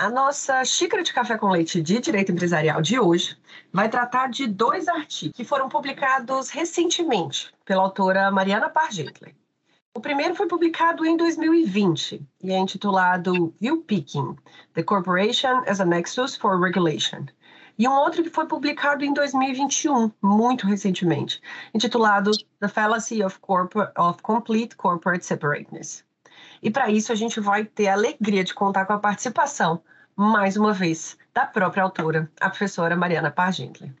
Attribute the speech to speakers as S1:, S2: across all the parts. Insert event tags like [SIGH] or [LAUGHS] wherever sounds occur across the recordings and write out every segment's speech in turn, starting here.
S1: A nossa xícara de café com leite de direito empresarial de hoje vai tratar de dois artigos que foram publicados recentemente pela autora Mariana Pargentler. O primeiro foi publicado em 2020 e é intitulado View Picking: The Corporation as a Nexus for Regulation. E um outro que foi publicado em 2021, muito recentemente, intitulado The Fallacy of, Corpor of Complete Corporate Separateness. E para isso a gente vai ter a alegria de contar com a participação, mais uma vez, da própria autora, a professora Mariana Pargentler.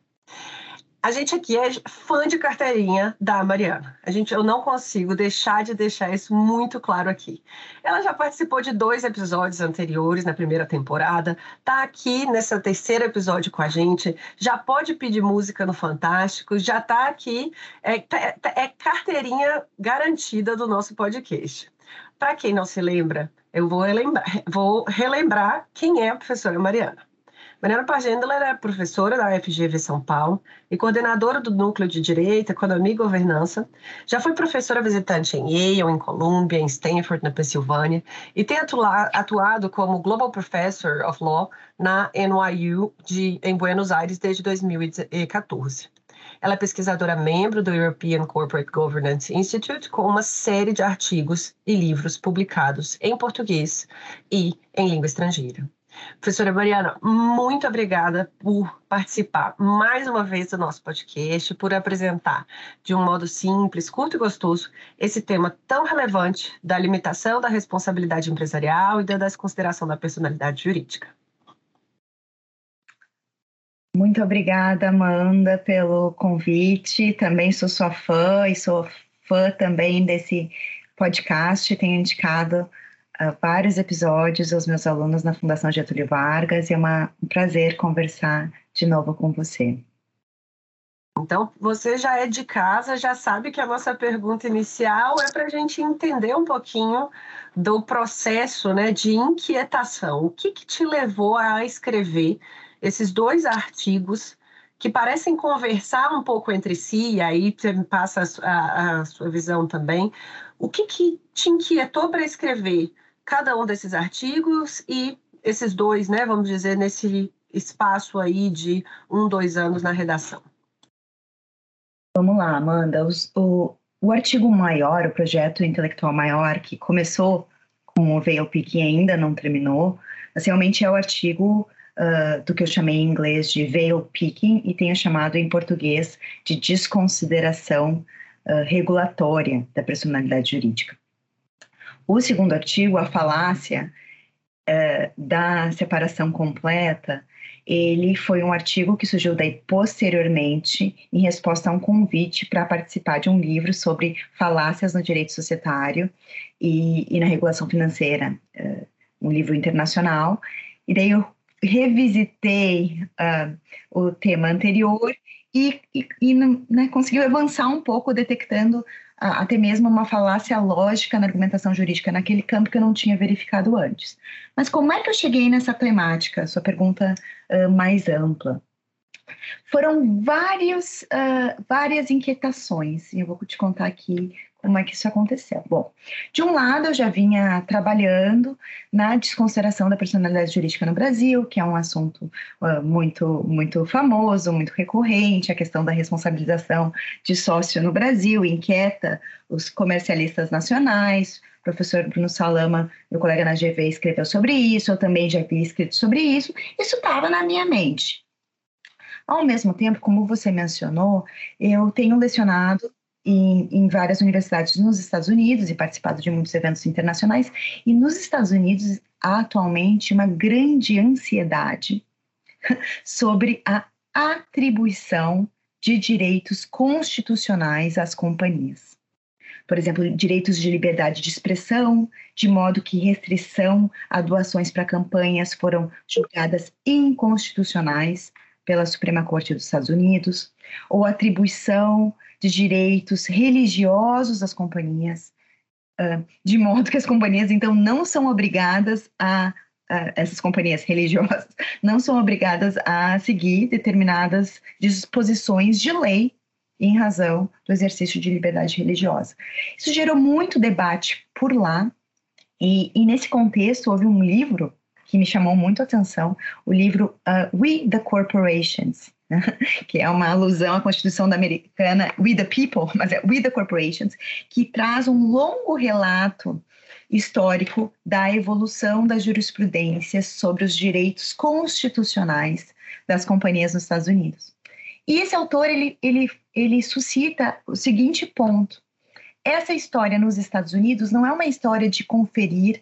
S1: A gente aqui é fã de carteirinha da Mariana. A gente, eu não consigo deixar de deixar isso muito claro aqui. Ela já participou de dois episódios anteriores na primeira temporada, tá aqui nesse terceiro episódio com a gente, já pode pedir música no Fantástico, já tá aqui, é, é, é carteirinha garantida do nosso podcast. Para quem não se lembra, eu vou relembrar, vou relembrar quem é a professora Mariana. Mariana Pagenda é professora da UFGV São Paulo e coordenadora do Núcleo de Direito, Economia e Governança. Já foi professora visitante em Yale, em Columbia, em Stanford, na Pensilvânia, e tem atuado como Global Professor of Law na NYU de, em Buenos Aires desde 2014. Ela é pesquisadora membro do European Corporate Governance Institute, com uma série de artigos e livros publicados em português e em língua estrangeira. Professora Mariana, muito obrigada por participar mais uma vez do nosso podcast, por apresentar de um modo simples, curto e gostoso esse tema tão relevante da limitação da responsabilidade empresarial e da desconsideração da personalidade jurídica.
S2: Muito obrigada, Amanda, pelo convite. Também sou sua fã e sou fã também desse podcast. Tenho indicado uh, vários episódios aos meus alunos na Fundação Getúlio Vargas e é uma, um prazer conversar de novo com você.
S1: Então, você já é de casa, já sabe que a nossa pergunta inicial é para a gente entender um pouquinho do processo né, de inquietação. O que, que te levou a escrever esses dois artigos que parecem conversar um pouco entre si, e aí você me passa a, a, sua visão também. O que, que te inquietou para escrever cada um desses artigos e esses dois, né, vamos dizer, nesse espaço aí de um, dois anos na redação?
S2: Vamos lá, Amanda. Os, o, o artigo maior, o projeto intelectual maior, que começou com o Peak e ainda não terminou, assim, realmente é o artigo do que eu chamei em inglês de veil picking e tenho chamado em português de desconsideração uh, regulatória da personalidade jurídica. O segundo artigo, a falácia uh, da separação completa, ele foi um artigo que surgiu daí posteriormente em resposta a um convite para participar de um livro sobre falácias no direito societário e, e na regulação financeira, uh, um livro internacional. E daí eu revisitei uh, o tema anterior e, e, e né, conseguiu avançar um pouco, detectando uh, até mesmo uma falácia lógica na argumentação jurídica naquele campo que eu não tinha verificado antes. Mas como é que eu cheguei nessa temática? Sua pergunta uh, mais ampla. Foram vários, várias inquietações, e eu vou te contar aqui como é que isso aconteceu. Bom, de um lado, eu já vinha trabalhando na desconsideração da personalidade jurídica no Brasil, que é um assunto uh, muito, muito famoso, muito recorrente, a questão da responsabilização de sócio no Brasil, inquieta os comercialistas nacionais. O professor Bruno Salama, meu colega na GV, escreveu sobre isso, eu também já havia escrito sobre isso. Isso estava na minha mente. Ao mesmo tempo, como você mencionou, eu tenho lecionado em, em, várias universidades nos Estados Unidos e participado de muitos eventos internacionais. E nos Estados Unidos, há atualmente uma grande ansiedade [LAUGHS] sobre a atribuição de direitos constitucionais às companhias. Por exemplo, direitos de liberdade de expressão, de modo que restrição a doações para campanhas foram julgadas inconstitucionais pela Suprema Corte dos Estados Unidos, ou atribuição de direitos religiosos às companhias, de modo que as companhias, então, não são obrigadas a, essas companhias religiosas, [LAUGHS] não são obrigadas a seguir determinadas disposições de lei em razão do exercício de liberdade religiosa. Isso gerou muito debate por lá, e, e nesse contexto houve um livro que me chamou muito a atenção, o livro uh, We the Corporations, [LAUGHS] que é uma alusão à Constituição da Americana We the People, [LAUGHS] mas é We the Corporations, que traz um longo relato histórico da evolução da jurisprudência sobre os direitos constitucionais das companhias nos Estados Unidos. E esse autor ele, ele, ele suscita o seguinte ponto: essa história nos Estados Unidos não é uma história de conferir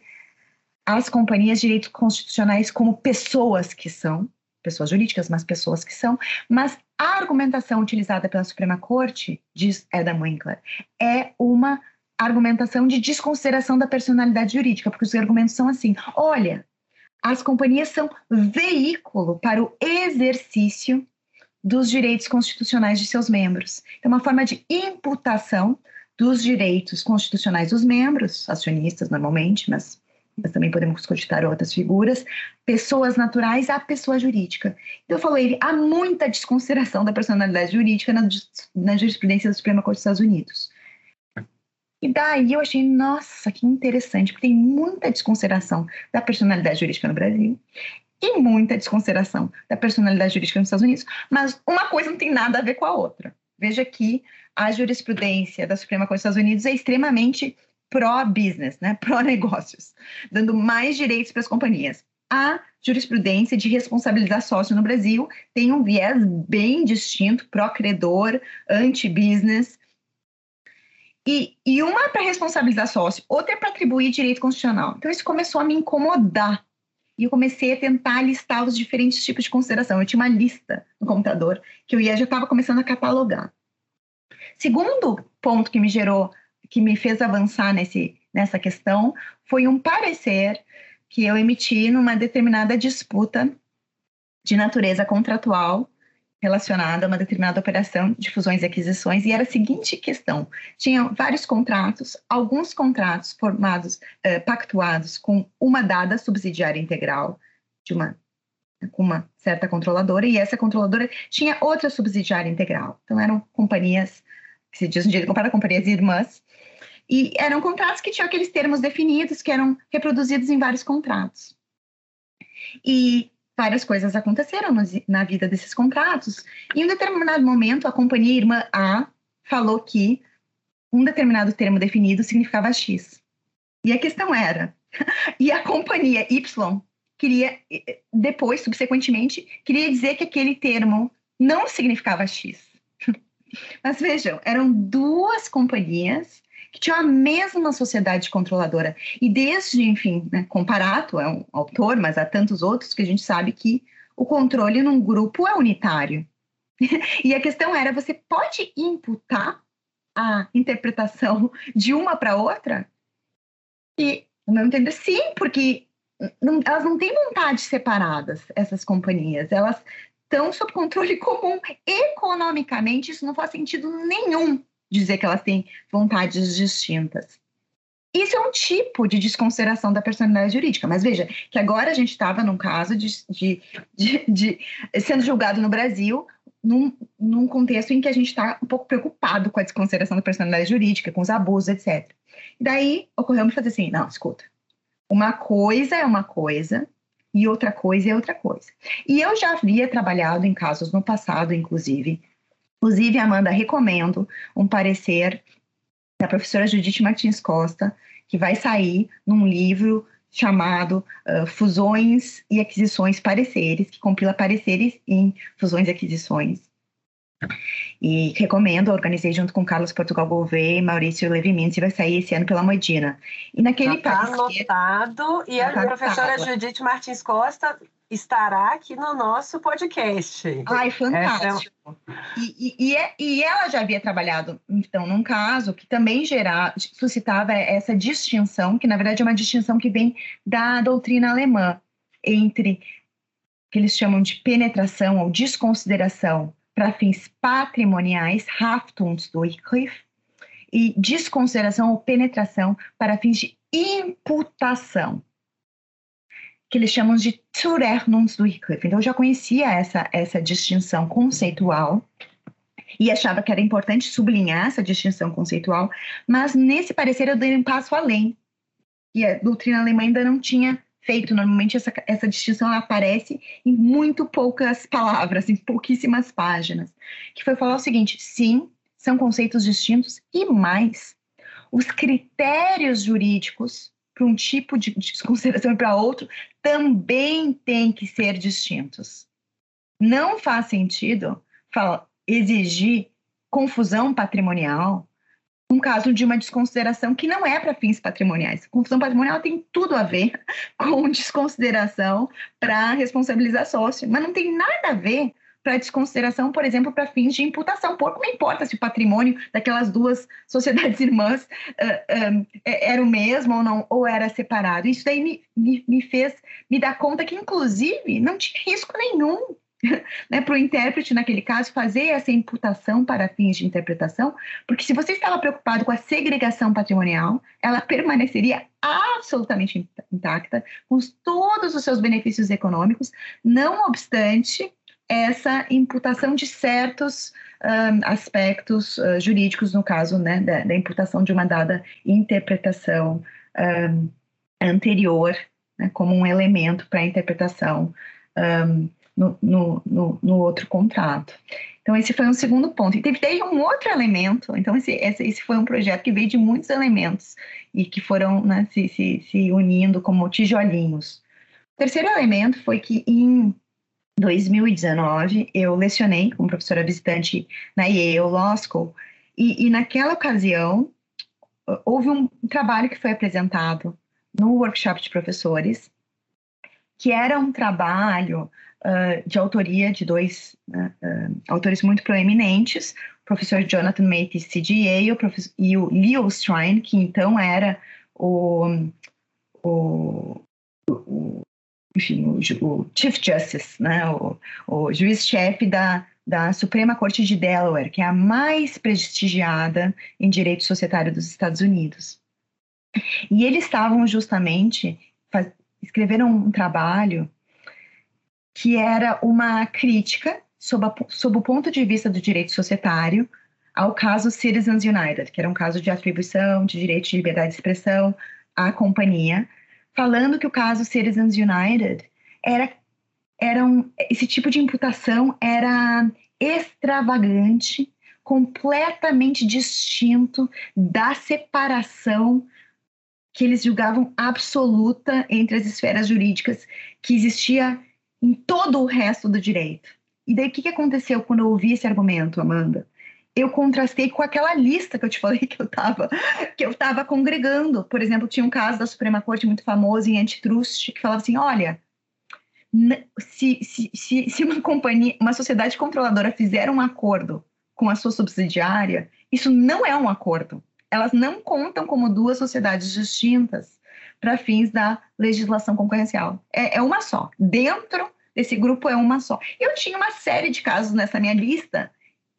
S2: às companhias direitos constitucionais como pessoas que são, pessoas jurídicas, mas pessoas que são, mas a argumentação utilizada pela Suprema Corte, diz Adam Winkler, é uma argumentação de desconsideração da personalidade jurídica, porque os argumentos são assim: olha, as companhias são veículo para o exercício dos direitos constitucionais de seus membros. É uma forma de imputação dos direitos constitucionais dos membros, acionistas normalmente, mas mas também podemos cogitar outras figuras, pessoas naturais à pessoa jurídica. Então, eu falei, há muita desconsideração da personalidade jurídica na, na jurisprudência da Suprema Corte dos Estados Unidos. E daí eu achei, nossa, que interessante, porque tem muita desconsideração da personalidade jurídica no Brasil e muita desconsideração da personalidade jurídica nos Estados Unidos, mas uma coisa não tem nada a ver com a outra. Veja que a jurisprudência da Suprema Corte dos Estados Unidos é extremamente pró-business, né? pró-negócios, dando mais direitos para as companhias. A jurisprudência de responsabilizar sócio no Brasil tem um viés bem distinto, pró-credor, anti-business. E, e uma é para responsabilizar sócio, outra é para atribuir direito constitucional. Então, isso começou a me incomodar. E eu comecei a tentar listar os diferentes tipos de consideração. Eu tinha uma lista no computador que eu ia, já estava começando a catalogar. Segundo ponto que me gerou que me fez avançar nesse, nessa questão foi um parecer que eu emiti numa determinada disputa de natureza contratual relacionada a uma determinada operação de fusões e aquisições, e era a seguinte questão: tinham vários contratos, alguns contratos formados, eh, pactuados com uma dada subsidiária integral de uma com uma certa controladora, e essa controladora tinha outra subsidiária integral. Então eram companhias que se diz um dia comparar companhias irmãs, e eram contratos que tinham aqueles termos definidos que eram reproduzidos em vários contratos. E várias coisas aconteceram na vida desses contratos. Em um determinado momento, a companhia irmã A falou que um determinado termo definido significava X. E a questão era, [LAUGHS] e a companhia Y queria, depois, subsequentemente, queria dizer que aquele termo não significava X. [LAUGHS] Mas vejam, eram duas companhias que tinham a mesma sociedade controladora. E desde, enfim, né, Comparato é um autor, mas há tantos outros que a gente sabe que o controle num grupo é unitário. [LAUGHS] e a questão era: você pode imputar a interpretação de uma para outra? E, no meu entender, sim, porque não, elas não têm vontades separadas, essas companhias. Elas estão sob controle comum. Economicamente, isso não faz sentido nenhum dizer que elas têm vontades distintas. Isso é um tipo de desconsideração da personalidade jurídica. Mas veja, que agora a gente estava num caso de, de, de, de, sendo julgado no Brasil num, num contexto em que a gente está um pouco preocupado com a desconsideração da personalidade jurídica, com os abusos, etc. E daí ocorreu me fazer assim: não, escuta, uma coisa é uma coisa e outra coisa é outra coisa. E eu já havia trabalhado em casos no passado, inclusive. Inclusive, Amanda, recomendo um parecer da professora Judite Martins Costa, que vai sair num livro chamado uh, Fusões e Aquisições Pareceres, que compila pareceres em fusões e aquisições. E recomendo, organizei junto com Carlos Portugal Gouveia e Maurício Levi Mendes, e vai sair esse ano pela Modina.
S1: E naquele Está anotado, e a tá professora Judite Martins Costa estará aqui no nosso podcast.
S2: Ai, fantástico. É... E, e, é, e, ela já havia trabalhado, então, num caso que também gerar, suscitava essa distinção, que na verdade é uma distinção que vem da doutrina alemã, entre que eles chamam de penetração ou desconsideração para fins patrimoniais, Haftungsdurchgriff, e desconsideração ou penetração para fins de imputação que eles chamam de Zurechnungsdurchgriff. Então, eu já conhecia essa, essa distinção conceitual e achava que era importante sublinhar essa distinção conceitual, mas nesse parecer eu dei um passo além. E a doutrina alemã ainda não tinha feito. Normalmente, essa, essa distinção aparece em muito poucas palavras, em pouquíssimas páginas. Que foi falar o seguinte: sim, são conceitos distintos e mais. Os critérios jurídicos para um tipo de desconsideração e para outro também têm que ser distintos. Não faz sentido fala, exigir confusão patrimonial um caso de uma desconsideração que não é para fins patrimoniais. Confusão patrimonial tem tudo a ver [LAUGHS] com desconsideração para responsabilizar sócio, mas não tem nada a ver para desconsideração, por exemplo, para fins de imputação. Pouco me importa se o patrimônio daquelas duas [LAUGHS] sociedades irmãs uh, era o mesmo ou não, ou era separado. Isso daí me, me, me fez me dar conta que, inclusive, não tinha risco nenhum [LAUGHS] né, para o intérprete, naquele caso, fazer essa imputação para fins de interpretação, porque se você estava preocupado com a segregação patrimonial, ela permaneceria absolutamente intacta, com todos os seus benefícios econômicos, não obstante essa imputação de certos aspectos uh, jurídicos, no caso né, da, da, imputação de uma dada interpretação um, anterior, né, como um elemento para a interpretação um, no, no, no, no, outro contrato. Então, esse foi um segundo ponto. E teve daí um outro elemento, então, esse, esse, esse, foi um projeto que veio de muitos elementos e que foram né, se, se, se unindo como tijolinhos. O terceiro elemento foi que em 2019, eu lecionei como professora visitante na Yale Law School, e, e naquela ocasião houve um trabalho que foi apresentado no workshop de professores, que era um trabalho uh, de autoria de dois uh, uh, autores muito proeminentes, o professor Jonathan Matis e o, e o Leo Strine, que então era o, o, o enfim, o, o Chief Justice, né, o, o juiz-chefe da, da Suprema Corte de Delaware, que é a mais prestigiada em direito societário dos Estados Unidos. E eles estavam justamente, faz, escreveram um trabalho que era uma crítica sob, a, sob o ponto de vista do direito societário ao caso Citizens United, que era um caso de atribuição de direito de liberdade de expressão à companhia, falando que o caso Citizens United era, era um, esse tipo de imputação era extravagante, completamente distinto da separação que eles julgavam absoluta entre as esferas jurídicas que existia em todo o resto do direito. E daí o que, aconteceu quando eu ouvi esse argumento, Amanda? Eu contrastei com aquela lista que eu te falei [LAUGHS] que eu estava que eu estava congregando. Por exemplo, tinha um caso da Suprema Corte muito famoso em antitrust que falava assim, olha, se, se, se, se uma companhia, uma sociedade controladora fizer um acordo com a sua subsidiária, isso não é um acordo. Elas não contam como duas sociedades distintas para fins da legislação concorrencial. É, é uma só. Dentro desse grupo é uma só. Eu tinha uma série de casos nessa minha lista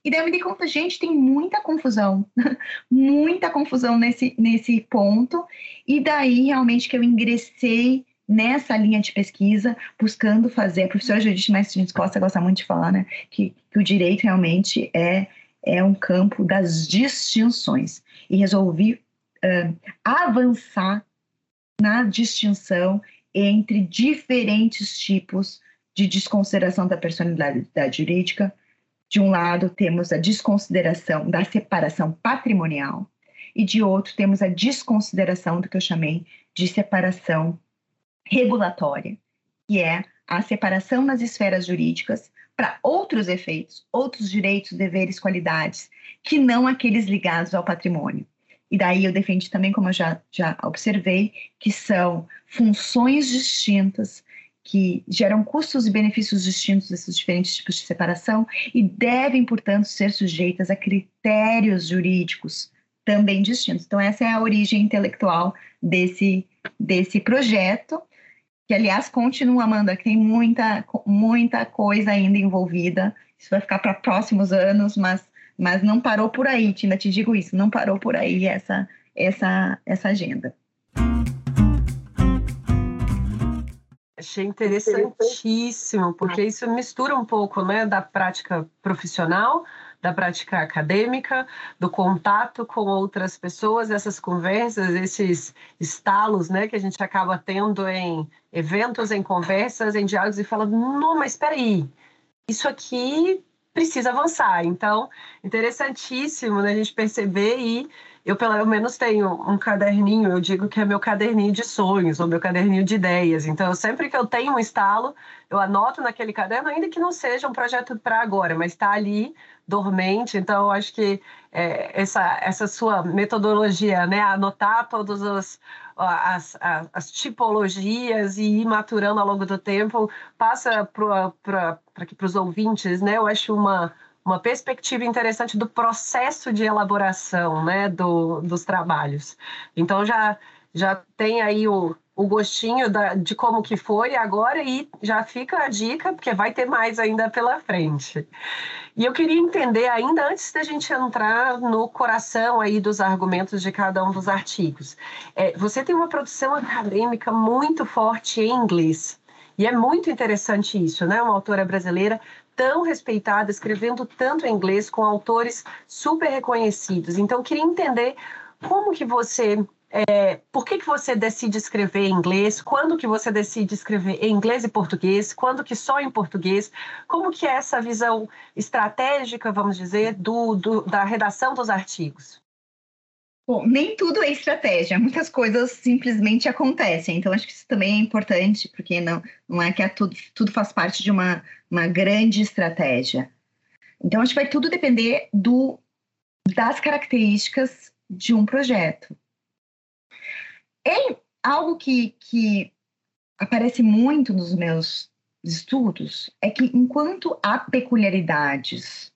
S2: e daí eu me dei conta, gente, tem muita confusão, [LAUGHS] muita confusão nesse, nesse ponto. E daí realmente que eu ingressei nessa linha de pesquisa, buscando fazer. A professora Judith Mestre Costa gosta muito de falar, né, que, que o direito realmente é, é um campo das distinções. E resolvi uh, avançar na distinção entre diferentes tipos de desconsideração da personalidade jurídica. De um lado, temos a desconsideração da separação patrimonial, e de outro, temos a desconsideração do que eu chamei de separação regulatória, que é a separação nas esferas jurídicas para outros efeitos, outros direitos, deveres, qualidades, que não aqueles ligados ao patrimônio. E daí eu defendi também, como eu já, já observei, que são funções distintas que geram custos e benefícios distintos desses diferentes tipos de separação e devem, portanto, ser sujeitas a critérios jurídicos também distintos. Então, essa é a origem intelectual desse, desse projeto, que, aliás, continua, Amanda, que tem muita, muita coisa ainda envolvida. Isso vai ficar para próximos anos, mas, mas não parou por aí, Tina, te digo isso, não parou por aí essa, essa, essa agenda.
S1: Achei interessantíssimo, porque isso mistura um pouco né, da prática profissional da prática acadêmica, do contato com outras pessoas, essas conversas, esses estalos, né, que a gente acaba tendo em eventos, em conversas, em diálogos e fala, não, mas espera aí, isso aqui precisa avançar. Então, interessantíssimo né, a gente perceber e eu pelo menos tenho um caderninho, eu digo que é meu caderninho de sonhos ou meu caderninho de ideias. Então, sempre que eu tenho um estalo, eu anoto naquele caderno, ainda que não seja um projeto para agora, mas está ali dormente. Então, eu acho que é, essa, essa sua metodologia, né, anotar todas as, as, as, tipologias e ir maturando ao longo do tempo, passa para os ouvintes, né? Eu acho uma, uma perspectiva interessante do processo de elaboração né, do, dos trabalhos. Então, já, já tem aí o, o gostinho da, de como que foi agora e já fica a dica, porque vai ter mais ainda pela frente. E eu queria entender, ainda antes da gente entrar no coração aí dos argumentos de cada um dos artigos, é, você tem uma produção acadêmica muito forte em inglês. E é muito interessante isso, né? Uma autora brasileira tão respeitada, escrevendo tanto em inglês, com autores super reconhecidos. Então, eu queria entender como que você é, por que, que você decide escrever em inglês? Quando que você decide escrever em inglês e português? Quando que só em português? Como que é essa visão estratégica, vamos dizer, do, do da redação dos artigos?
S2: Bom, nem tudo é estratégia, muitas coisas simplesmente acontecem. Então, acho que isso também é importante, porque não, não é que é tudo, tudo faz parte de uma, uma grande estratégia. Então, acho que vai tudo depender do, das características de um projeto. Algo que, que aparece muito nos meus estudos é que enquanto há peculiaridades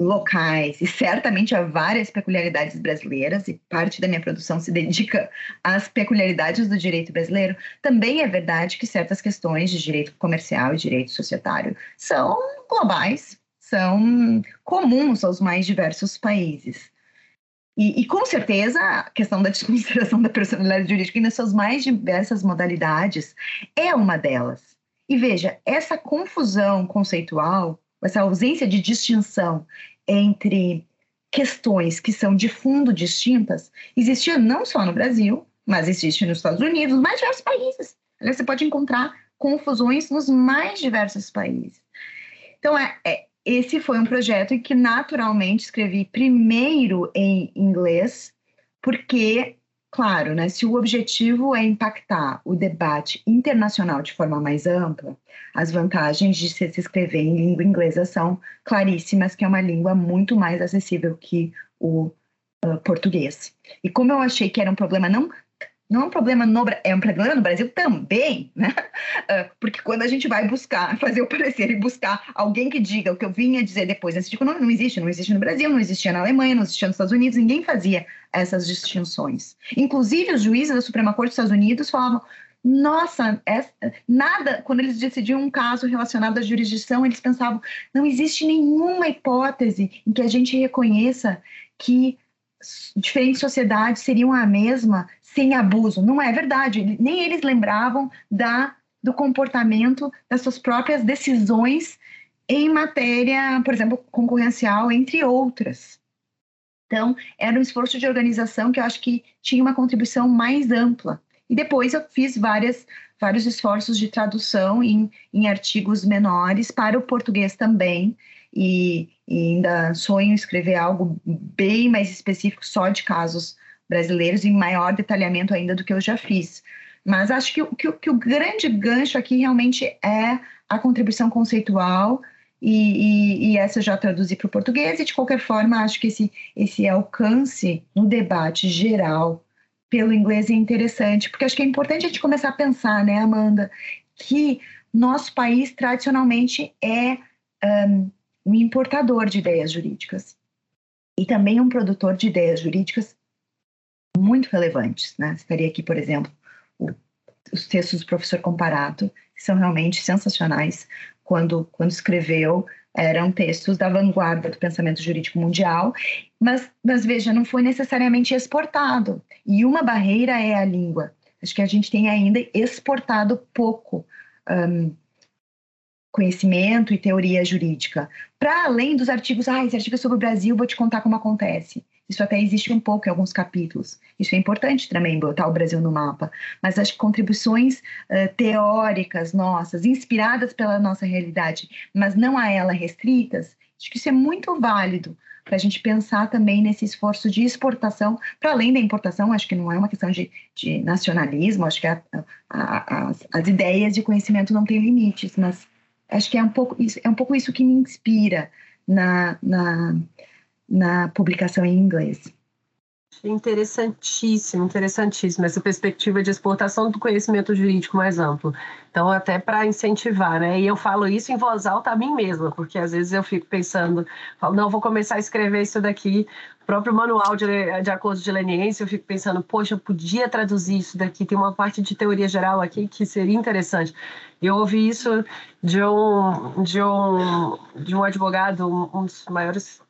S2: locais e certamente há várias peculiaridades brasileiras e parte da minha produção se dedica às peculiaridades do direito brasileiro, também é verdade que certas questões de direito comercial e direito societário são globais, são comuns aos mais diversos países. E, e, com certeza a questão da desconsideração [LAUGHS] da personalidade jurídica nas suas mais diversas modalidades é uma delas. E veja, essa confusão conceitual, essa ausência de distinção entre questões que são de fundo distintas, existia não só no Brasil, mas existe nos Estados Unidos, mais diversos países. Você pode encontrar confusões nos mais diversos países. Então, é, é esse foi um projeto em que naturalmente escrevi primeiro em inglês, porque, claro, né, se o objetivo é impactar o debate internacional de forma mais ampla, as vantagens de se escrever em língua inglesa são claríssimas, que é uma língua muito mais acessível que o uh, português. E como eu achei que era um problema não não é um problema no é um problema no Brasil também, né? [LAUGHS] Ah, porque quando a gente vai buscar, [LAUGHS] fazer o parecer e buscar alguém que diga o que eu vinha dizer depois, esse tipo não, não existe, não existe no Brasil, não existia na Alemanha, não existia nos Estados Unidos, ninguém fazia essas distinções. Inclusive os juízes da Suprema Corte dos Estados Unidos falavam nossa, nada, quando eles decidiam um caso relacionado à jurisdição, eles pensavam, não existe nenhuma hipótese em que a gente reconheça que diferentes sociedades seriam a mesma sem abuso. Não é verdade. Nem eles lembravam da, do comportamento das suas próprias decisões em matéria, por exemplo, concorrencial, entre outras. Então, era um esforço de organização que eu acho que tinha uma contribuição mais ampla. E depois eu fiz várias, vários esforços de tradução em, em artigos menores para o português também. E, e ainda sonho escrever algo bem mais específico só de casos brasileiros, em maior detalhamento ainda do que eu já fiz. Mas acho que, que, que o grande gancho aqui realmente é a contribuição conceitual e, e, e, essa eu já traduzi para o português, e de qualquer forma, acho que esse, esse alcance no debate geral pelo inglês é interessante, porque acho que é importante a gente começar a pensar, né, Amanda, que nosso país tradicionalmente é um, um importador de ideias jurídicas e também um produtor de ideias jurídicas muito relevantes. Né? Estaria aqui, por exemplo, o, os textos do professor Comparato, que são realmente sensacionais, quando, quando escreveu, eram textos da vanguarda do pensamento jurídico mundial, mas, mas veja, não foi necessariamente exportado. E uma barreira é a língua. Acho que a gente tem ainda exportado pouco um, conhecimento e teoria jurídica. Para além dos artigos, ah, esse artigo é sobre o Brasil, vou te contar como acontece. Isso até existe um pouco em alguns capítulos. Isso é importante também, botar o Brasil no mapa. Mas que contribuições uh, teóricas nossas, inspiradas pela nossa realidade, mas não a ela restritas, acho que isso é muito válido para a gente pensar também nesse esforço de exportação, para além da importação, acho que não é uma questão de, de nacionalismo, acho que a, a, as, as ideias de conhecimento não têm limites, mas acho que é um pouco isso, é um pouco isso que me inspira na, na na publicação em inglês.
S1: Interessantíssimo, interessantíssimo essa perspectiva de exportação do conhecimento jurídico mais amplo. Então, até para incentivar, né? E eu falo isso em voz alta a mim mesma, porque às vezes eu fico pensando, falo, não, vou começar a escrever isso daqui, o próprio manual de, de acordo de leniência, eu fico pensando, poxa, eu podia traduzir isso daqui, tem uma parte de teoria geral aqui que seria interessante. Eu ouvi isso de um, de um, de um advogado, um dos maiores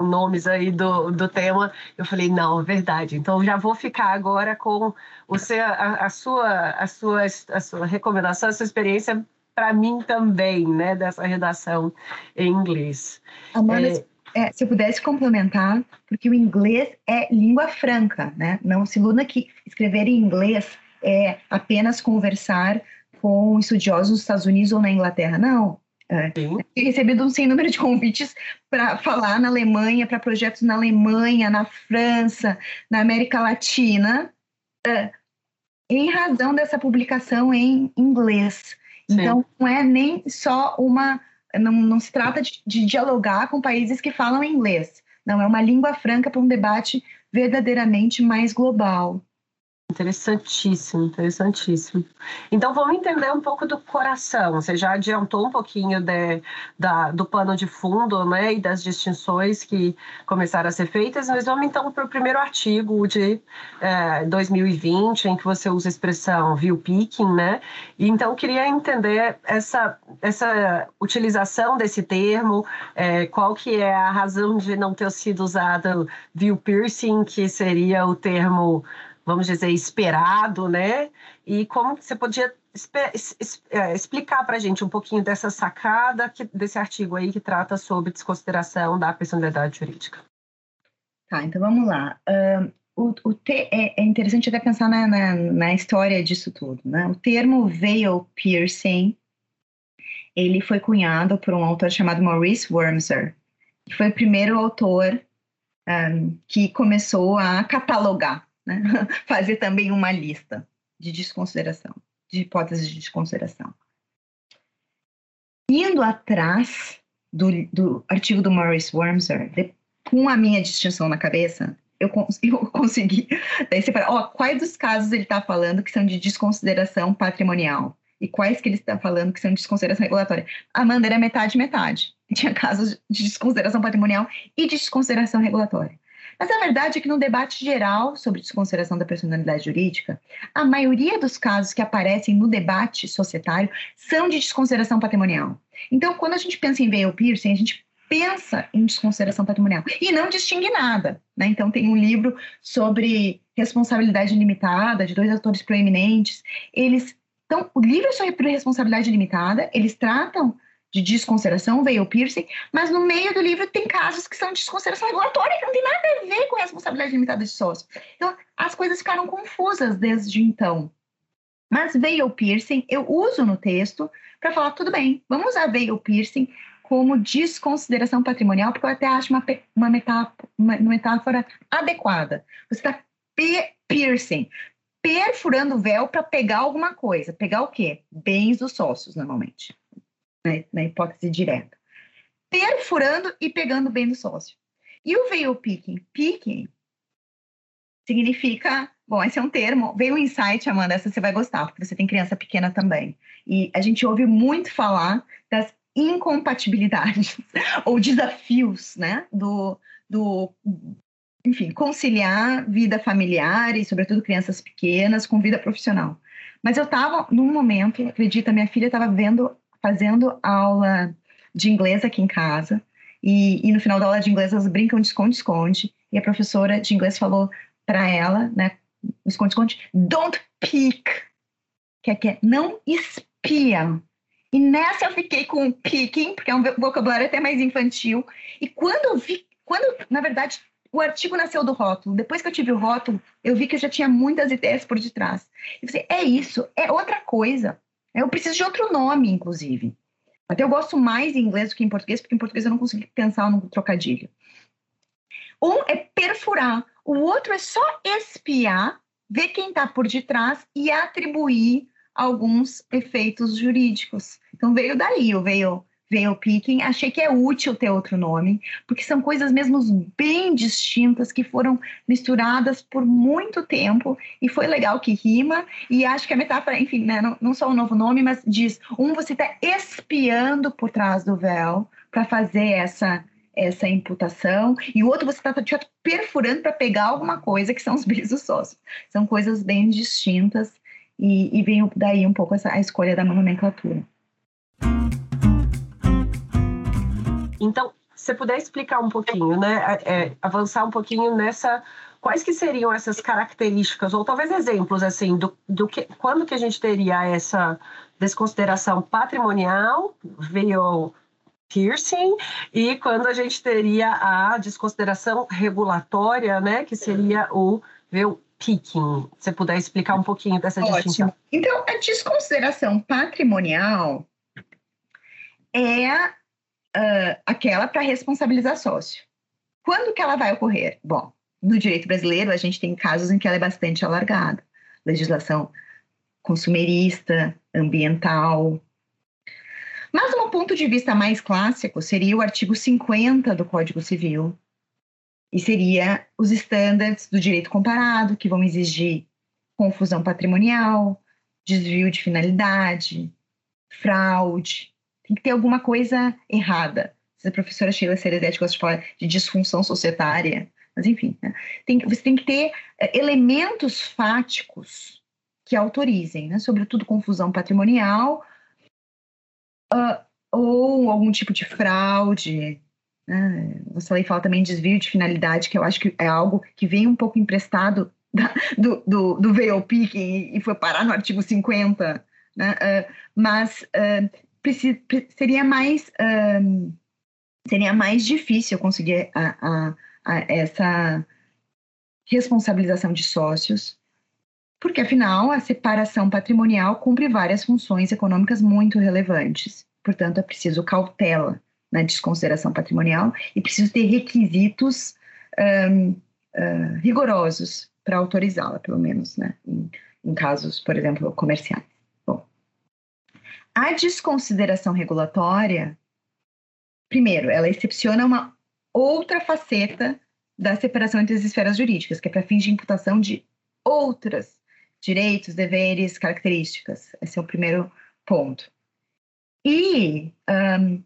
S1: nomes aí do, do tema, eu falei, não, é verdade. Então já vou ficar agora com seu, a, a, sua, a, sua, a sua recomendação, a sua experiência para mim também, né, dessa redação em inglês.
S2: Amanda, é... É, se eu pudesse complementar, porque o inglês é língua franca, né? Não se iluna que escrever em inglês é apenas conversar com estudiosos nos Estados Unidos ou na Inglaterra. Não, é, tenho recebido um sem número de convites para falar na Alemanha, para projetos na Alemanha, na França, na América Latina, é, em razão dessa publicação em inglês. Sim. Então, não é nem só uma. Não, não se trata de, de dialogar com países que falam inglês. Não, é uma língua franca para um debate verdadeiramente mais global.
S1: Interessantíssimo, interessantíssimo. Então vamos entender um pouco do coração. Você já adiantou um pouquinho de, da, do pano de fundo né, e das distinções que começaram a ser feitas, mas vamos então para o primeiro artigo de é, 2020, em que você usa a expressão view picking, né? Então queria entender essa, essa utilização desse termo, é, qual que é a razão de não ter sido usado view piercing, que seria o termo vamos dizer, esperado, né? E como você podia é, explicar para a gente um pouquinho dessa sacada, que, desse artigo aí que trata sobre desconsideração da personalidade jurídica?
S2: Tá, então vamos lá. O, o te, é, é, interessante até pensar na, na, na, história disso tudo, né? O termo veil piercing, ele foi cunhado por um autor chamado Maurice Wormser, que foi o primeiro autor um, que começou a catalogar né? [LAUGHS] fazer também uma lista de desconsideração, de hipóteses de desconsideração. Indo atrás do, do artigo do Maurice Wormser, de, com a minha distinção na cabeça, eu, [LAUGHS] eu consegui daí separar ó, quais dos casos ele está falando que são de desconsideração patrimonial e quais que ele está falando que são de desconsideração regulatória. Amanda era metade metade. Tinha casos de desconsideração patrimonial e de desconsideração regulatória. Mas a verdade é que no debate geral sobre desconsideração da personalidade jurídica, a maioria dos casos que aparecem no debate societário são de desconsideração patrimonial. Então, quando a gente pensa em veil piercing, a gente pensa em desconsideração patrimonial e não distingue nada. Né? Então, tem um livro sobre responsabilidade limitada, de dois autores proeminentes. Eles então, o livro é sobre responsabilidade limitada, eles tratam de desconsideração, veio o piercing, mas no meio do livro tem casos que são de desconsideração regulatória, que não tem nada a responsabilidade limitada de sócio. Então, as coisas ficaram confusas desde então. Mas veio piercing, eu uso no texto para falar, tudo bem, vamos usar veio piercing como desconsideração patrimonial, porque eu até acho uma, uma, metáfora, uma metáfora adequada. Você está piercing, perfurando o véu para pegar alguma coisa. Pegar o quê? Bens dos sócios, normalmente, né? na hipótese direta. Perfurando e pegando bem do sócio. E o veio picking? Picking significa. Bom, esse é um termo. Veio um insight, Amanda, essa você vai gostar, porque você tem criança pequena também. E a gente ouve muito falar das incompatibilidades [LAUGHS] ou desafios, né? Do, do enfim, conciliar vida familiar e, sobretudo, crianças pequenas com vida profissional. Mas eu estava, num momento, acredita, minha filha estava vendo, fazendo aula de inglês aqui em casa, e, e, no final da aula de inglês elas brincam de esconde-esconde, e a professora de inglês falou para ela, né, esconde-esconde, don't peek, que é que é, não espia. E nessa eu fiquei com peeking, porque é um vocabulário até mais infantil, e quando eu vi, quando, na verdade, o artigo nasceu do rótulo. Depois que eu tive o rótulo, eu vi que eu já tinha muitas ideias por detrás. E você, é isso, é outra coisa. Eu preciso de outro nome, inclusive. Até eu gosto mais em inglês do que em português, porque em português eu não consigo pensar num trocadilho. Um é perfurar, o outro é só espiar, ver quem está por detrás e atribuir alguns efeitos jurídicos. Então veio daí, veio veio picking. Achei que é útil ter outro nome, porque são coisas mesmo bem distintas que foram misturadas por muito tempo e foi legal que rima. E acho que a metáfora, enfim, né, não, não só um novo nome, mas diz: um, você está espiando por trás do véu para fazer essa essa imputação, e o outro você está perfurando para pegar alguma coisa que são os bens do sócio. São coisas bem distintas e, e vem daí um pouco essa, a escolha da nomenclatura.
S1: Então, você puder explicar um pouquinho, né, é, avançar um pouquinho nessa, quais que seriam essas características, ou talvez exemplos, assim, do, do que, quando que a gente teria essa desconsideração patrimonial, veio piercing, e quando a gente teria a desconsideração regulatória, né, que seria o veio picking. Se você puder explicar um pouquinho dessa Ótimo. distinção.
S2: Então, a desconsideração patrimonial é uh, aquela para responsabilizar sócio. Quando que ela vai ocorrer? Bom, no direito brasileiro, a gente tem casos em que ela é bastante alargada. Legislação consumerista, ambiental. Mas, um ponto de vista mais clássico, seria o artigo 50 do Código Civil, e seria os estándares do direito comparado, que vão exigir confusão patrimonial, desvio de finalidade, fraude, tem que ter alguma coisa errada. Se a professora Sheila Cerezetti gosta de falar de disfunção societária, mas enfim, né? tem, você tem que ter é, elementos fáticos que autorizem, né? sobretudo confusão patrimonial uh, ou algum tipo de fraude. Né? Você fala também de desvio de finalidade, que eu acho que é algo que vem um pouco emprestado da, do, do, do VOP e foi parar no artigo 50. Né? Uh, mas uh, seria mais um, seria mais difícil conseguir a, a, a essa responsabilização de sócios, porque afinal a separação patrimonial cumpre várias funções econômicas muito relevantes. Portanto, é preciso cautela na desconsideração patrimonial e preciso ter requisitos um, uh, rigorosos para autorizá-la, pelo menos, né? Em, em casos, por exemplo, comerciais. A desconsideração regulatória, primeiro, ela excepciona uma outra faceta da separação entre as esferas jurídicas, que é para fins de imputação de outros direitos, deveres, características. Esse é o primeiro ponto. E, um,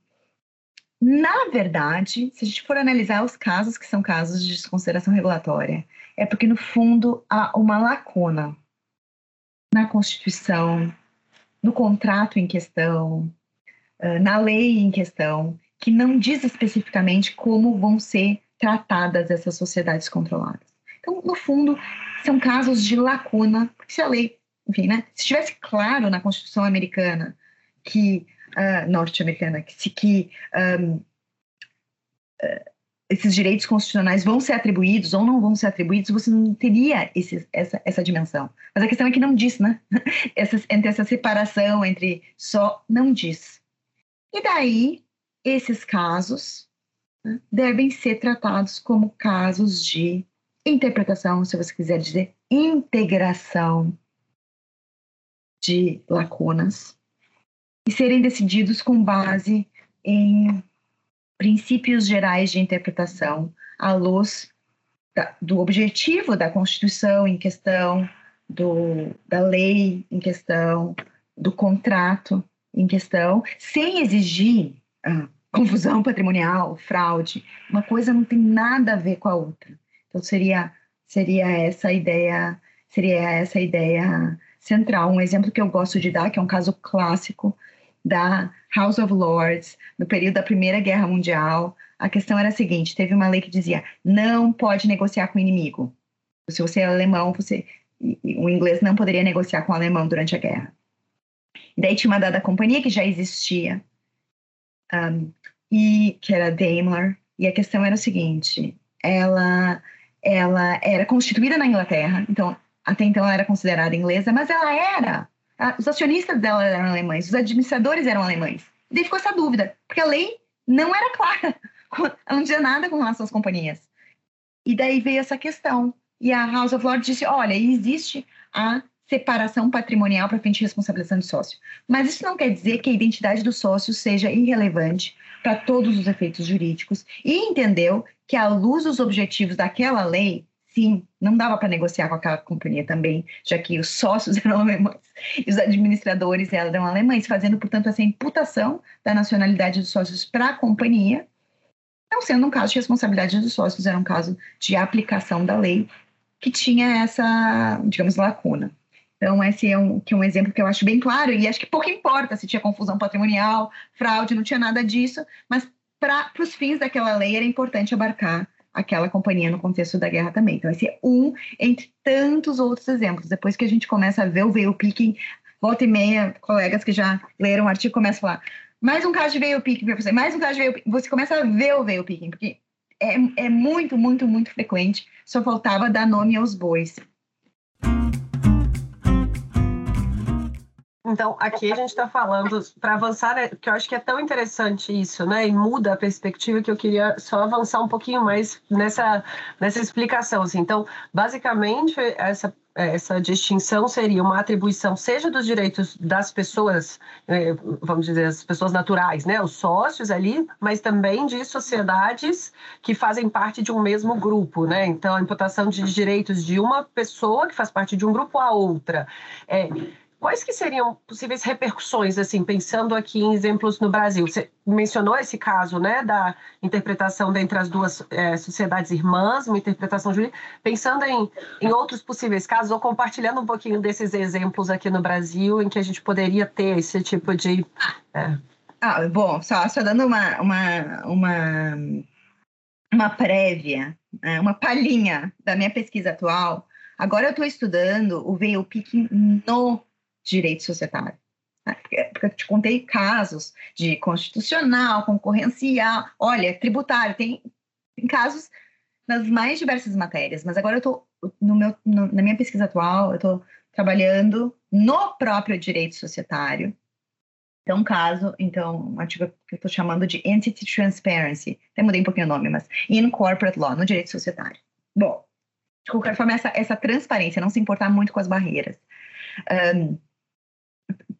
S2: na verdade, se a gente for analisar os casos que são casos de desconsideração regulatória, é porque, no fundo, há uma lacuna na Constituição, no contrato em questão, na lei em questão, que não diz especificamente como vão ser tratadas essas sociedades controladas. Então, no fundo, são casos de lacuna, porque se a lei, enfim, né, se estivesse claro na Constituição americana que uh, norte-americana que, que um, uh, esses direitos constitucionais vão ser atribuídos ou não vão ser atribuídos, você não teria esse, essa, essa dimensão. Mas a questão é que não diz, né? [LAUGHS] Essa, entre essa separação entre só não diz. E daí esses casos né, devem ser tratados como casos de interpretação, se você quiser dizer, integração de lacunas e serem decididos com base em princípios gerais de interpretação à luz da, do objetivo da Constituição em questão, do, da lei em questão, do contrato em questão, sem exigir ah, confusão patrimonial, fraude. Uma coisa não tem nada a ver com a outra. Então seria seria essa ideia seria essa ideia central. Um exemplo que eu gosto de dar, que é um caso clássico da House of Lords no período da Primeira Guerra Mundial. A questão era a seguinte: teve uma lei que dizia não pode negociar com o inimigo. Se você é alemão, você o inglês não poderia negociar com o alemão durante a guerra. E daí tinha uma dada companhia que já existia, um, e que era Daimler. E a questão era o seguinte: ela ela era constituída na Inglaterra, então até então ela era considerada inglesa, mas ela era os acionistas dela eram alemães, os administradores eram alemães. E daí ficou essa dúvida, porque a lei não era clara, [LAUGHS] ela não dizia nada com relação às companhias. E daí veio essa questão. E a House of Lords disse: olha, existe a separação patrimonial para fim de responsabilização de sócio. Mas isso não quer dizer que a identidade do sócio seja irrelevante para todos os efeitos jurídicos e entendeu que, à luz dos objetivos daquela lei, sim, não dava para negociar com aquela companhia também, já que os sócios [LAUGHS] eram alemães e os administradores eram alemães, fazendo, portanto, essa imputação da nacionalidade dos sócios para a companhia, não sendo um caso de responsabilidade dos sócios, era um caso de aplicação da lei que tinha essa, digamos, lacuna. Então, esse é um, que é um exemplo que eu acho bem claro, e acho que pouco importa se tinha confusão patrimonial, fraude, não tinha nada disso, mas para os fins daquela lei era importante abarcar aquela companhia no contexto da guerra também. Então, esse é um entre tantos outros exemplos. Depois que a gente começa a ver o veio picking, volta e meia, colegas que já leram o artigo começam a falar, mais um caso de veio picking para você, mais um caso de veio picking. Você começa a ver o veio picking, porque é, é muito, muito, muito frequente. Só faltava dar nome aos bois.
S1: Então, aqui a gente está falando, para avançar, né, que eu acho que é tão interessante isso, né? E muda a perspectiva que eu queria só avançar um pouquinho mais nessa, nessa explicação. Assim. Então, basicamente, essa, essa distinção seria uma atribuição, seja dos direitos das pessoas, é, vamos dizer, as pessoas naturais, né? Os sócios ali, mas também de sociedades que fazem parte de um mesmo grupo, né? Então, a imputação de direitos de uma pessoa que faz parte de um grupo a outra. É, Quais que seriam possíveis repercussões, assim, pensando aqui em exemplos no Brasil? Você mencionou esse caso, né, da interpretação dentre as duas é, sociedades irmãs, uma interpretação jurídica. Pensando em, em outros possíveis casos, ou compartilhando um pouquinho desses exemplos aqui no Brasil, em que a gente poderia ter esse tipo de... É...
S2: Ah, bom, só, só dando uma, uma, uma, uma prévia, né, uma palhinha da minha pesquisa atual, Agora eu estou estudando o veio picking no direito societário. Né? Porque eu te contei casos de constitucional, concorrencial, olha, tributário, tem, tem casos nas mais diversas matérias, mas agora eu estou, no meu, no, na minha pesquisa atual, eu estou trabalhando no próprio direito societário. Então, um caso, então, um artigo que eu estou chamando de Entity Transparency, até mudei um pouquinho o nome, mas in Corporate Law, no direito societário. Bom, de qualquer forma, essa, essa transparência, não se importar muito com as barreiras. Um,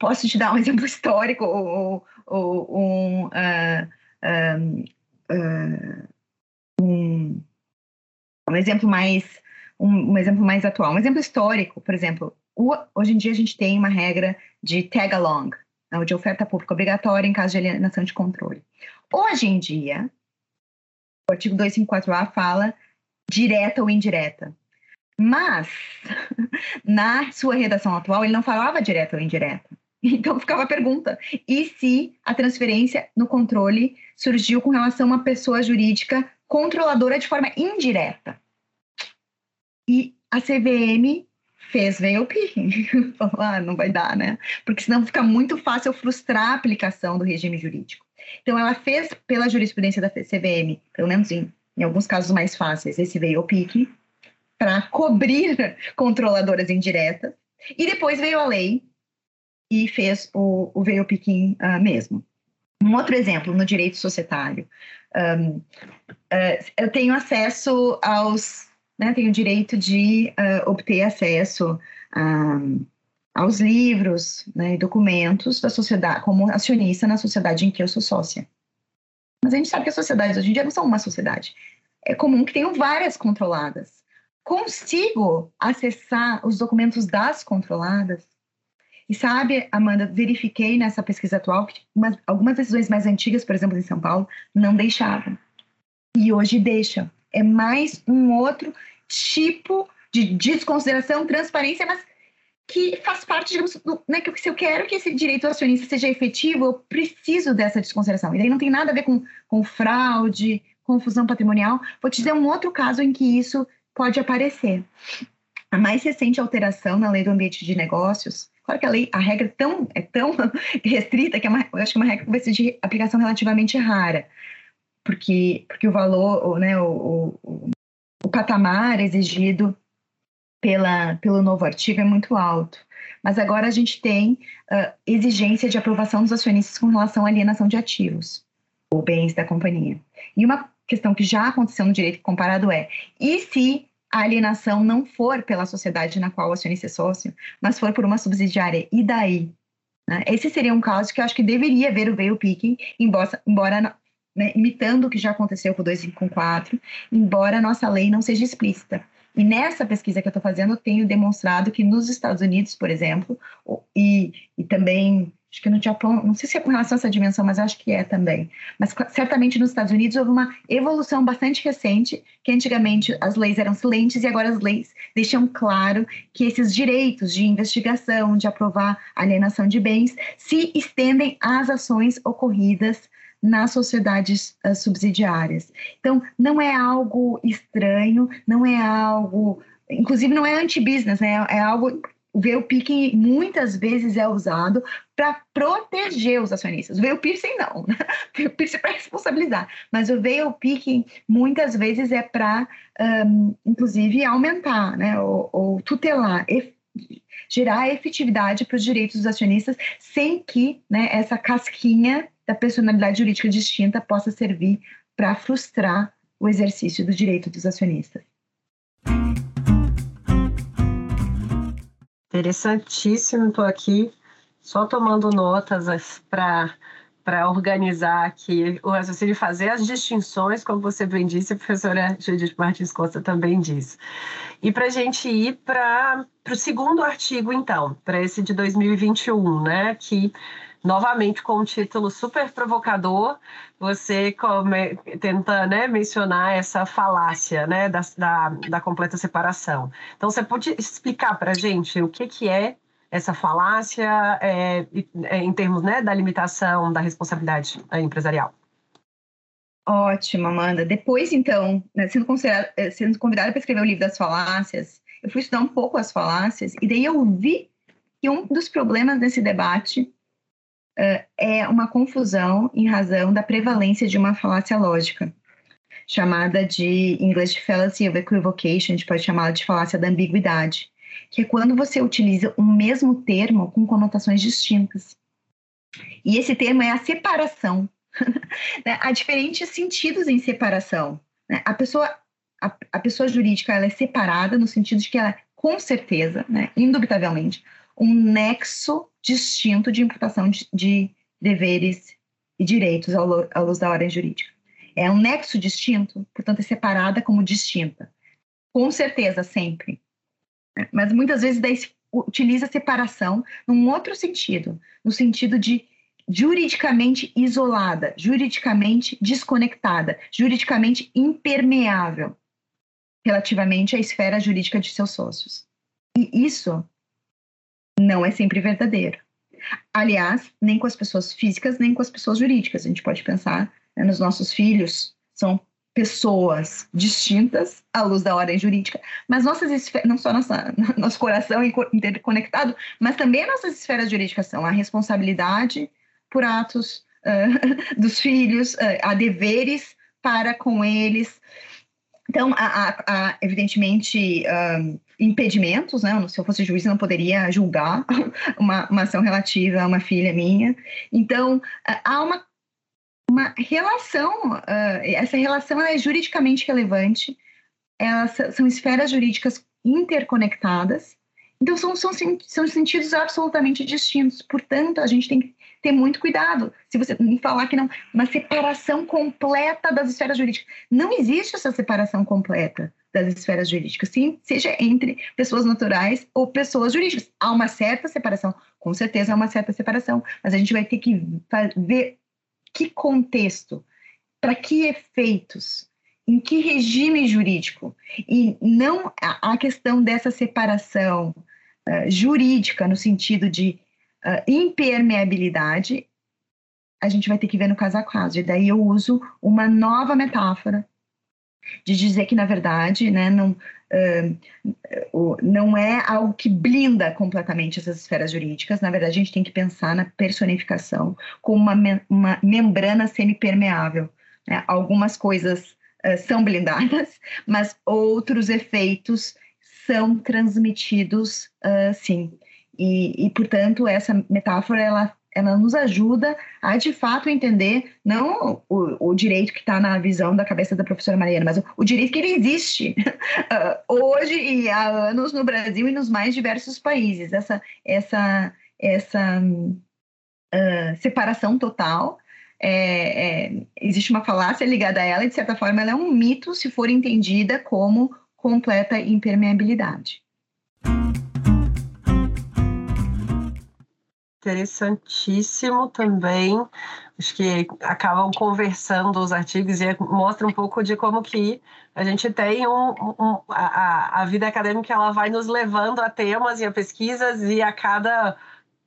S2: posso te dar um [LAUGHS] exemplo histórico ou, ou um, uh, um, um, um, exemplo mais um, exemplo mais atual, um exemplo histórico, por exemplo, o, hoje em dia a gente tem uma regra de tag along, né, de oferta pública obrigatória em caso de alienação de controle. Hoje em dia, o artigo 254A fala direta ou indireta. Mas, [LAUGHS] na sua redação atual, ele não falava direta ou indireta. [LAUGHS] Então ficava a pergunta: e se a transferência no controle surgiu com relação a uma pessoa jurídica controladora de forma indireta? E a CVM fez veio picking. [LAUGHS] Falou, ah, não vai dar, né? Porque senão fica muito fácil frustrar a aplicação do regime jurídico. Então, ela fez, pela jurisprudência da CVM, pelo menos em, em alguns casos mais fáceis, esse veio pique para cobrir [LAUGHS] controladoras indiretas. E depois veio a lei e fez o, o veio picking uh, mesmo. Um outro exemplo no direito societário. Um, uh, eu tenho acesso aos né, tem o direito de uh, obter acesso aos livros né, e documentos da sociedade, como acionista na sociedade em que eu sou sócia. Mas a gente sabe que as sociedades hoje em dia não são uma sociedade. É comum que tenham várias controladas. Consigo acessar os documentos das controladas? E sabe, Amanda, verifiquei nessa pesquisa atual que umas, algumas decisões mais antigas, por exemplo, em São Paulo, não deixavam. E hoje deixam. É mais um outro tipo de desconsideração, transparência, mas que faz parte, digamos, do, né, que se eu quero que esse direito acionista seja efetivo, eu preciso dessa desconsideração. E daí não tem nada a ver com, com fraude, confusão patrimonial. Vou te dizer um outro caso em que isso pode aparecer. A mais recente alteração na lei do ambiente de negócios, claro que a lei, a regra é tão, é tão [LAUGHS] restrita que é uma, eu acho que é uma regra que vai ser de aplicação relativamente rara, porque, porque o valor, né, o, o, o patamar exigido pela, pelo novo artigo é muito alto. Mas agora a gente tem uh, exigência de aprovação dos acionistas com relação à alienação de ativos ou bens da companhia. E uma questão que já aconteceu no direito comparado é: e se a alienação não for pela sociedade na qual o acionista é sócio, mas for por uma subsidiária? E daí? Né? Esse seria um caso que eu acho que deveria haver o veio picking, embora, embora né, imitando o que já aconteceu com o 254, embora a nossa lei não seja explícita. E nessa pesquisa que eu estou fazendo, eu tenho demonstrado que nos Estados Unidos, por exemplo, e, e também, acho que no Japão, não sei se é com relação a essa dimensão, mas acho que é também. Mas certamente nos Estados Unidos houve uma evolução bastante recente, que antigamente as leis eram silentes e agora as leis deixam claro que esses direitos de investigação, de aprovar alienação de bens, se estendem às ações ocorridas nas sociedades uh, subsidiárias. Então, não é algo estranho, não é algo. Inclusive, não é anti-business, né? É algo. O veio picking muitas vezes é usado para proteger os acionistas. O veio piercing não, né? [LAUGHS] o veio piercing é para responsabilizar, mas o veio picking muitas vezes é para, um, inclusive, aumentar, né? Ou, ou tutelar, gerar efetividade para os direitos dos acionistas, sem que né, essa casquinha da personalidade jurídica distinta possa servir para frustrar o exercício do direito dos acionistas.
S1: Interessantíssimo, estou aqui só tomando notas para para organizar aqui o raciocínio fazer as distinções, como você bem disse, a professora Judith Martins Costa também disse. E para a gente ir para o segundo artigo, então, para esse de 2021, né, que novamente com um título super provocador, você come, tenta né, mencionar essa falácia né, da, da, da, completa separação. Então, você pode explicar para a gente o que, que é essa falácia é, é, em termos né, da limitação da responsabilidade empresarial?
S2: Ótimo, Amanda. Depois, então, né, sendo, eh, sendo convidada para escrever o livro das falácias, eu fui estudar um pouco as falácias e daí eu vi que um dos problemas desse debate é uma confusão em razão da prevalência de uma falácia lógica, chamada de English Fallacy of Equivocation, a gente pode chamá-la de falácia da ambiguidade, que é quando você utiliza o mesmo termo com conotações distintas. E esse termo é a separação. [LAUGHS] Né? Há diferentes sentidos em separação. Né? A pessoa a, a, pessoa jurídica ela é separada no sentido de que ela, com certeza, né, indubitavelmente, um nexo distinto de imputação de, de deveres e direitos à luz da ordem jurídica. É um nexo distinto, portanto, é separada como distinta. Com certeza, sempre. Mas muitas vezes daí se utiliza a separação num outro sentido, no sentido de juridicamente isolada, juridicamente desconectada, juridicamente impermeável relativamente à esfera jurídica de seus sócios. E isso não é sempre verdadeiro. Aliás, nem com as pessoas físicas, nem com as pessoas jurídicas. A gente pode pensar né, nos nossos filhos, são pessoas distintas à luz da ordem jurídica, mas nossas não só nossa, [LAUGHS] nosso coração interconectado, mas também nossas esferas jurídicas são a responsabilidade por atos uh, [LAUGHS] dos filhos, uh, há deveres para com eles. Então, evidentemente, um, impedimentos, né? Se eu fosse juiz, eu não poderia julgar [LAUGHS] uma, uma ação relativa a uma filha minha. Então, há uma uma relação, uh, essa relação é juridicamente relevante, elas são esferas jurídicas interconectadas, então são, são, são sentidos absolutamente distintos, portanto, a gente tem que ter muito cuidado. Se você falar que não, uma separação completa das esferas jurídicas, não existe essa separação completa das esferas jurídicas, sim, seja entre pessoas naturais ou pessoas jurídicas. Há uma certa separação, com certeza há uma certa separação, mas a gente vai ter que ver que contexto, para que efeitos, em que regime jurídico, e não a, questão dessa separação uh, jurídica no sentido de uh, impermeabilidade, a gente vai ter que ver no caso a caso. E daí eu uso uma nova metáfora de dizer que, na verdade, né, não, uh, não é algo que blinda completamente essas esferas jurídicas. Na verdade, a gente tem que pensar na personificação como uma, me uma membrana semipermeável. Né? Algumas coisas uh, são blindadas, [LAUGHS] mas outros efeitos são transmitidos, uh, sim. E, e, portanto, essa metáfora ela ela nos ajuda a de fato entender não o, o direito que está na visão da cabeça da professora Mariana, mas o, o direito que ele existe uh, [LAUGHS] hoje e há anos no Brasil e nos mais diversos países. Essa, essa, essa uh, separação total. É, é, existe uma falácia ligada a ela e, de certa forma, ela é um mito se for entendida como completa impermeabilidade.
S1: Interessantíssimo também. Acho que acabam conversando os artigos e mostra um pouco de como que a gente tem um, um a, a vida acadêmica ela vai nos levando a temas e a pesquisas e a cada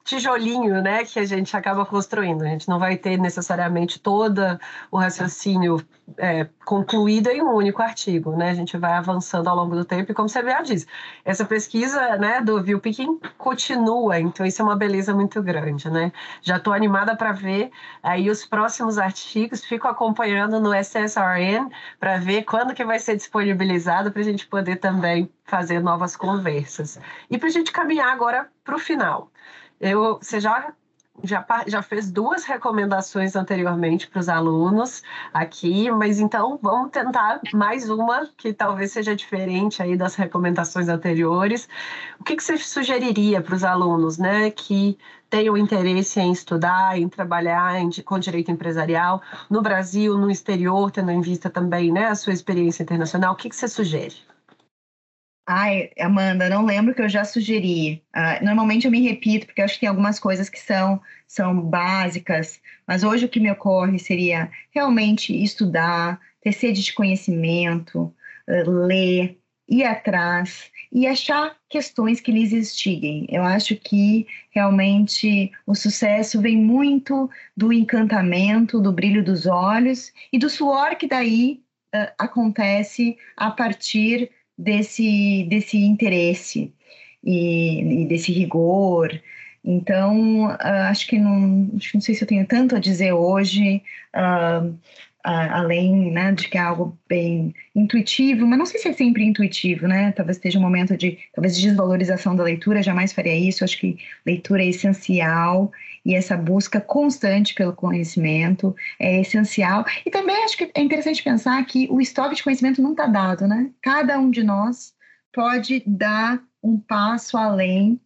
S1: tijolinho, né, que a gente acaba construindo. A gente não vai ter necessariamente todo o raciocínio é, concluído em um único artigo, né? A gente vai avançando ao longo do tempo e como você bem diz, essa pesquisa, né, do Pequim continua, então isso é uma beleza muito grande, né? Já estou animada para ver aí os próximos artigos, fico acompanhando no SSRN para ver quando que vai ser disponibilizado para a gente poder também fazer novas conversas. E para a gente caminhar agora para o final. Eu, você já, já, já fez duas recomendações anteriormente para os alunos aqui, mas então vamos tentar mais uma que talvez seja diferente aí das recomendações anteriores. O que, que você sugeriria para os alunos, né, que tenham interesse em estudar, em trabalhar em, com direito empresarial no Brasil, no exterior, tendo em vista também, né, a sua experiência internacional? O que, que você sugere?
S2: Ai, Amanda, não lembro que eu já sugeri. Uh, normalmente eu me repito, porque acho que tem algumas coisas que são, são básicas, mas hoje o que me ocorre seria realmente estudar, ter sede de conhecimento, uh, ler, ir atrás e achar questões que lhes instiguem. Eu acho que realmente o sucesso vem muito do encantamento, do brilho dos olhos e do suor que daí uh, acontece a partir desse, desse interesse e, e desse rigor. Então, uh, acho que não, não sei se eu tenho tanto a dizer hoje, uh, uh, além né, de que é algo bem intuitivo, mas não sei se é sempre intuitivo, né? Talvez esteja um momento de, talvez de desvalorização da leitura, jamais faria isso. Acho que leitura é essencial e essa busca constante pelo conhecimento é essencial. E também acho que é interessante pensar que o estoque de conhecimento não está dado, né? Cada um de nós pode dar um passo além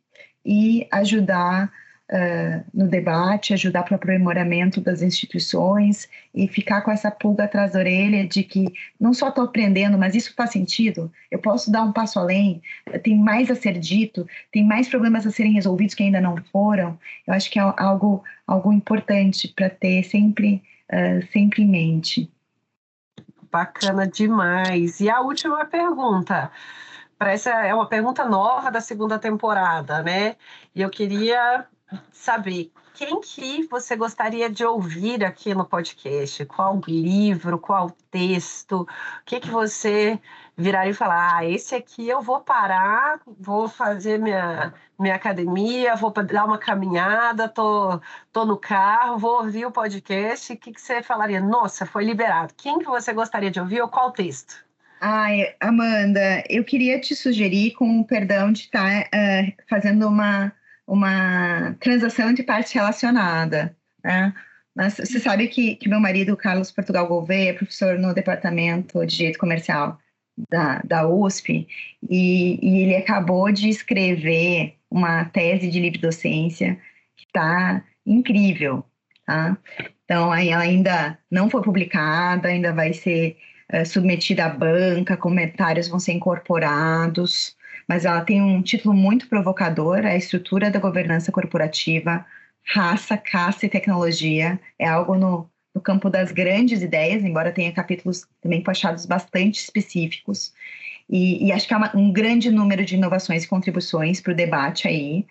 S2: e ajudar uh, no debate, ajudar para o aprimoramento das instituições e ficar com essa pulga atrás da orelha de que não só estou aprendendo, mas isso faz sentido, eu posso dar um passo além, tem mais a ser dito, tem mais problemas a serem resolvidos que ainda não foram. Eu acho que é algo, algo importante para ter sempre, uh, sempre em mente.
S1: Bacana demais. E a última pergunta. Essa é uma pergunta nova da segunda temporada, né? E eu queria saber quem que você gostaria de ouvir aqui no podcast? Qual livro, qual texto? O que que você viraria e falar, ah, esse aqui eu vou parar, vou fazer minha, minha academia, vou dar uma caminhada, tô, tô no carro, vou ouvir o podcast. O que, que você falaria? Nossa, foi liberado. Quem que você gostaria de ouvir ou qual texto?
S2: Ai, Amanda, eu queria te sugerir, com o perdão de estar uh, fazendo uma, uma transação de parte relacionada. Né? Mas você sabe que, que meu marido, Carlos Portugal Gouveia, é professor no Departamento de Direito Comercial da, da USP, e, e ele acabou de escrever uma tese de livre docência que está incrível. Tá? Então, ela ainda não foi publicada, ainda vai ser é, submetida à banca, comentários vão ser incorporados, mas ela tem um título muito provocador, a estrutura da governança corporativa, raça, caça e tecnologia, é algo no, no campo das grandes ideias, embora tenha capítulos também puxados bastante específicos, e, e acho que há uma, um grande número de inovações e contribuições para o debate aí,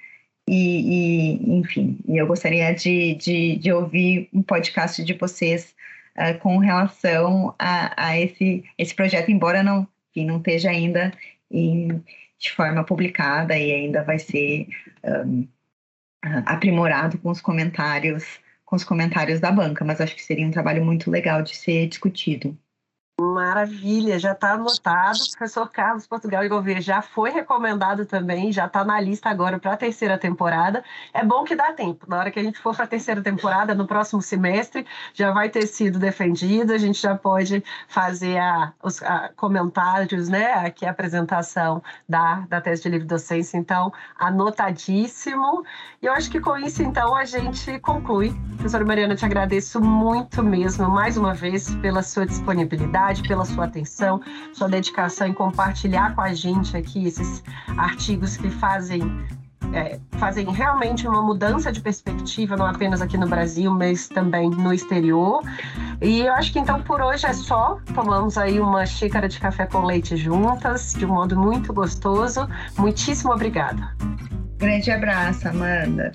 S2: e, e, enfim, eu gostaria de, de, de ouvir um podcast de vocês uh, com relação a, a, esse, esse projeto, embora não, enfim, não esteja ainda em, de forma publicada e ainda vai ser um, aprimorado com os comentários com os comentários da banca, mas acho que seria um trabalho muito legal de ser discutido.
S1: Maravilha, já está anotado. O professor Carlos Portugal e Gouveia já foi recomendado também, já está na lista agora para a terceira temporada. É bom que dá tempo. Na hora que a gente for para a terceira temporada, no próximo semestre, já vai ter sido defendido, a gente já pode fazer a, os a, comentários, né? Aqui a apresentação da, da tese de livre docência. Então, anotadíssimo. E eu acho que com isso, então, a gente conclui. Professora Mariana, te agradeço muito mesmo, mais uma vez, pela sua disponibilidade pela sua atenção, sua dedicação em compartilhar com a gente aqui esses artigos que fazem é, fazem realmente uma mudança de perspectiva, não apenas aqui no Brasil, mas também no exterior. E eu acho que então por hoje é só. Tomamos aí uma xícara de café com leite juntas, de um modo muito gostoso. Muitíssimo obrigada.
S2: Grande abraço, Amanda.